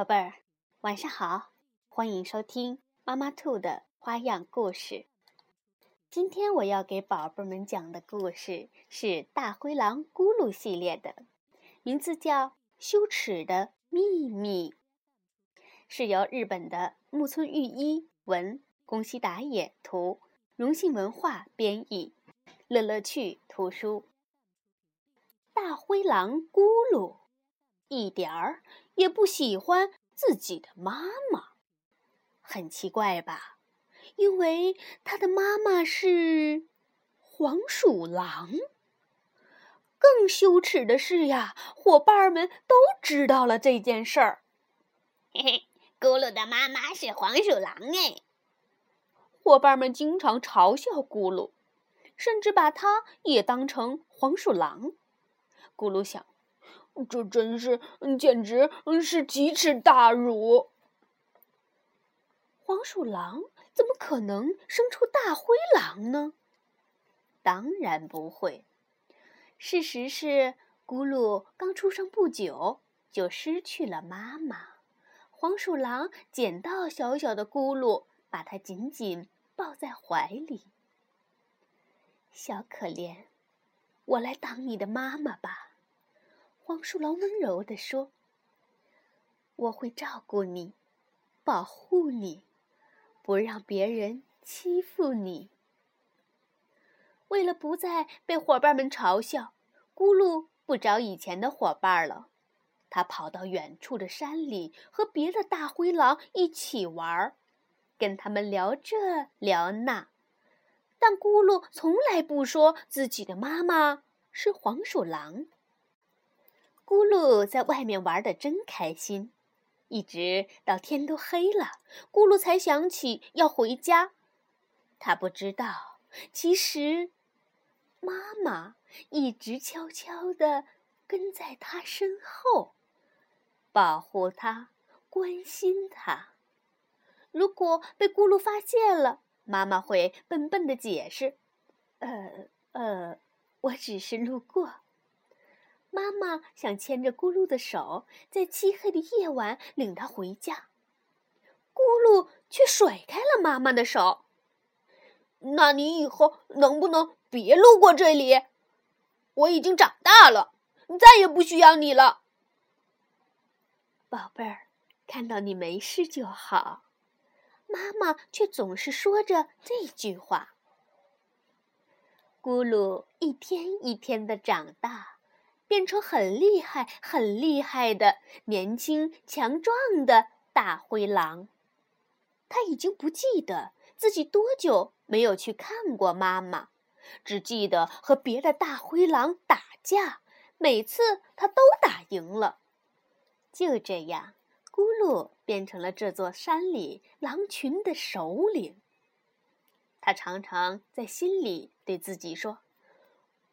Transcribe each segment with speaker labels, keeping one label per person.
Speaker 1: 宝贝儿，晚上好！欢迎收听妈妈兔的花样故事。今天我要给宝贝们讲的故事是《大灰狼咕噜》系列的，名字叫《羞耻的秘密》，是由日本的木村裕一文、宫西达也图、荣幸文化编译，乐乐趣图书。大灰狼咕噜。一点儿也不喜欢自己的妈妈，很奇怪吧？因为他的妈妈是黄鼠狼。更羞耻的是呀，伙伴们都知道了这件事儿。
Speaker 2: 嘿嘿，咕噜的妈妈是黄鼠狼哎！
Speaker 1: 伙伴们经常嘲笑咕噜，甚至把它也当成黄鼠狼。咕噜想。这真是，简直是奇耻大辱！黄鼠狼怎么可能生出大灰狼呢？当然不会。事实是，咕噜刚出生不久就失去了妈妈。黄鼠狼捡到小小的咕噜，把它紧紧抱在怀里。小可怜，我来当你的妈妈吧。黄鼠狼温柔地说：“我会照顾你，保护你，不让别人欺负你。”为了不再被伙伴们嘲笑，咕噜不找以前的伙伴了。他跑到远处的山里，和别的大灰狼一起玩，跟他们聊这聊那。但咕噜从来不说自己的妈妈是黄鼠狼。咕噜在外面玩的真开心，一直到天都黑了，咕噜才想起要回家。他不知道，其实妈妈一直悄悄地跟在他身后，保护他，关心他。如果被咕噜发现了，妈妈会笨笨的解释：“呃呃，我只是路过。”妈妈想牵着咕噜的手，在漆黑的夜晚领他回家，咕噜却甩开了妈妈的手。那你以后能不能别路过这里？我已经长大了，再也不需要你了，宝贝儿。看到你没事就好。妈妈却总是说着这句话。咕噜一天一天的长大。变成很厉害、很厉害的年轻、强壮的大灰狼。他已经不记得自己多久没有去看过妈妈，只记得和别的大灰狼打架，每次他都打赢了。就这样，咕噜变成了这座山里狼群的首领。他常常在心里对自己说：“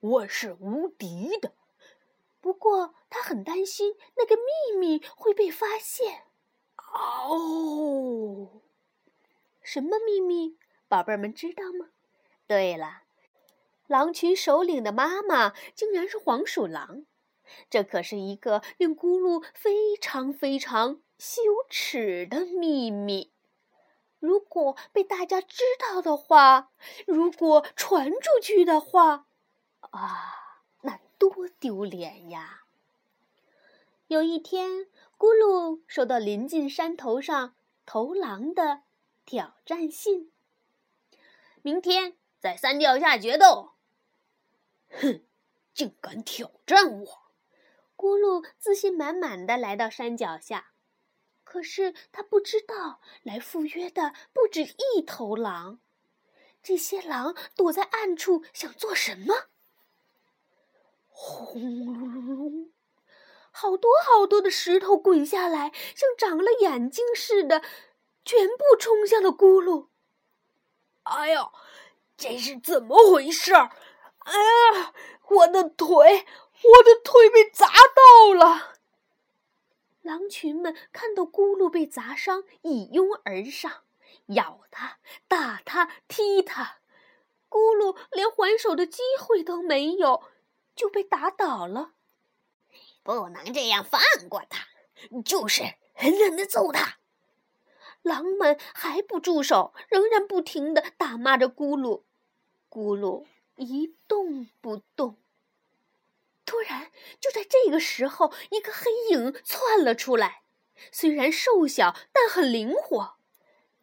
Speaker 1: 我是无敌的。”不过，他很担心那个秘密会被发现。哦，什么秘密？宝贝儿们知道吗？对了，狼群首领的妈妈竟然是黄鼠狼，这可是一个令咕噜非常非常羞耻的秘密。如果被大家知道的话，如果传出去的话，啊！多丢脸呀！有一天，咕噜收到临近山头上头狼的挑战信。明天在山脚下决斗。哼，竟敢挑战我！咕噜自信满满的来到山脚下，可是他不知道，来赴约的不止一头狼。这些狼躲在暗处，想做什么？轰隆隆隆，好多好多的石头滚下来，像长了眼睛似的，全部冲向了咕噜。哎呀，这是怎么回事？哎呀，我的腿，我的腿被砸到了！狼群们看到咕噜被砸伤，一拥而上，咬他、打他、踢他。咕噜连还手的机会都没有。就被打倒了，
Speaker 2: 不能这样放过他。
Speaker 1: 就是，
Speaker 2: 狠狠的揍他！
Speaker 1: 狼们还不住手，仍然不停的打骂着咕噜。咕噜一动不动。突然，就在这个时候，一个黑影窜了出来。虽然瘦小，但很灵活。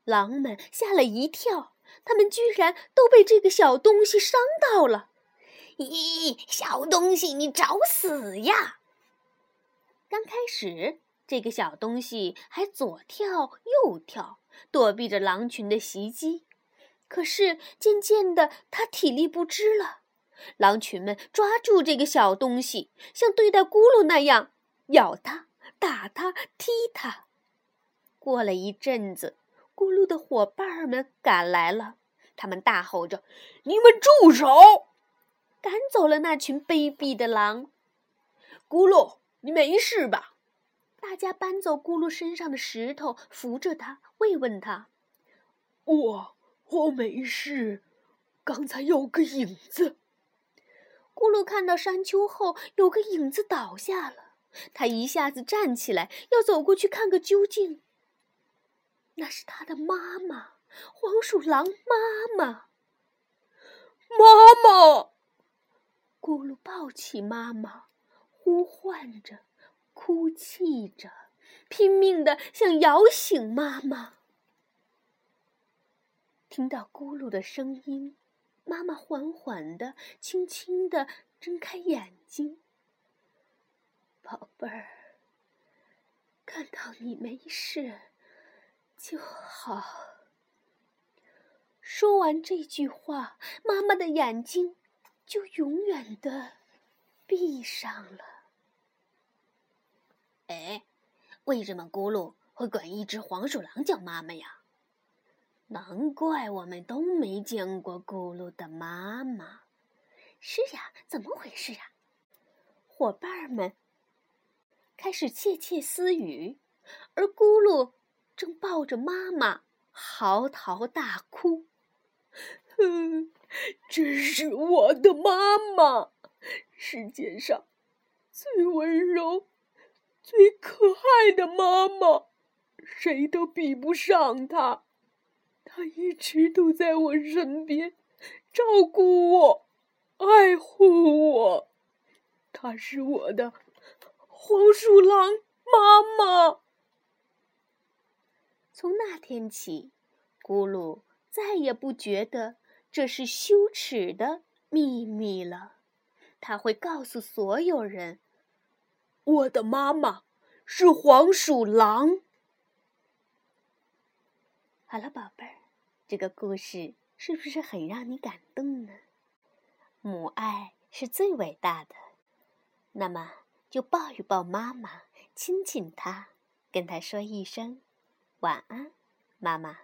Speaker 1: 狼们吓了一跳，他们居然都被这个小东西伤到了。
Speaker 2: 咦，小东西，你找死呀！
Speaker 1: 刚开始，这个小东西还左跳右跳，躲避着狼群的袭击。可是渐渐的，它体力不支了。狼群们抓住这个小东西，像对待咕噜那样咬它、打它、踢它。过了一阵子，咕噜的伙伴们赶来了，他们大吼着：“你们住手！”赶走了那群卑鄙的狼。咕噜，你没事吧？大家搬走咕噜身上的石头，扶着他，慰问他：“
Speaker 3: 我我没事，刚才有个影子。”
Speaker 1: 咕噜看到山丘后有个影子倒下了，他一下子站起来，要走过去看个究竟。那是他的妈妈，黄鼠狼妈妈。
Speaker 3: 妈妈，
Speaker 1: 咕噜抱起妈妈，呼唤着，哭泣着，拼命的想摇醒妈妈。听到咕噜的声音。妈妈缓缓的、轻轻的睁开眼睛，宝贝儿，看到你没事就好。说完这句话，妈妈的眼睛就永远的闭上了。
Speaker 2: 哎，为什么咕噜会管一只黄鼠狼叫妈妈呀？
Speaker 1: 难怪我们都没见过咕噜的妈妈。
Speaker 2: 是呀，怎么回事呀？
Speaker 1: 伙伴们开始窃窃私语，而咕噜正抱着妈妈嚎啕大哭。
Speaker 3: 嗯，这是我的妈妈，世界上最温柔、最可爱的妈妈，谁都比不上她。她一直都在我身边，照顾我，爱护我。她是我的黄鼠狼妈妈。
Speaker 1: 从那天起，咕噜再也不觉得这是羞耻的秘密了。他会告诉所有人：“我的妈妈是黄鼠狼。”好了，宝贝儿，这个故事是不是很让你感动呢？母爱是最伟大的，那么就抱一抱妈妈，亲亲她，跟她说一声晚安，妈妈。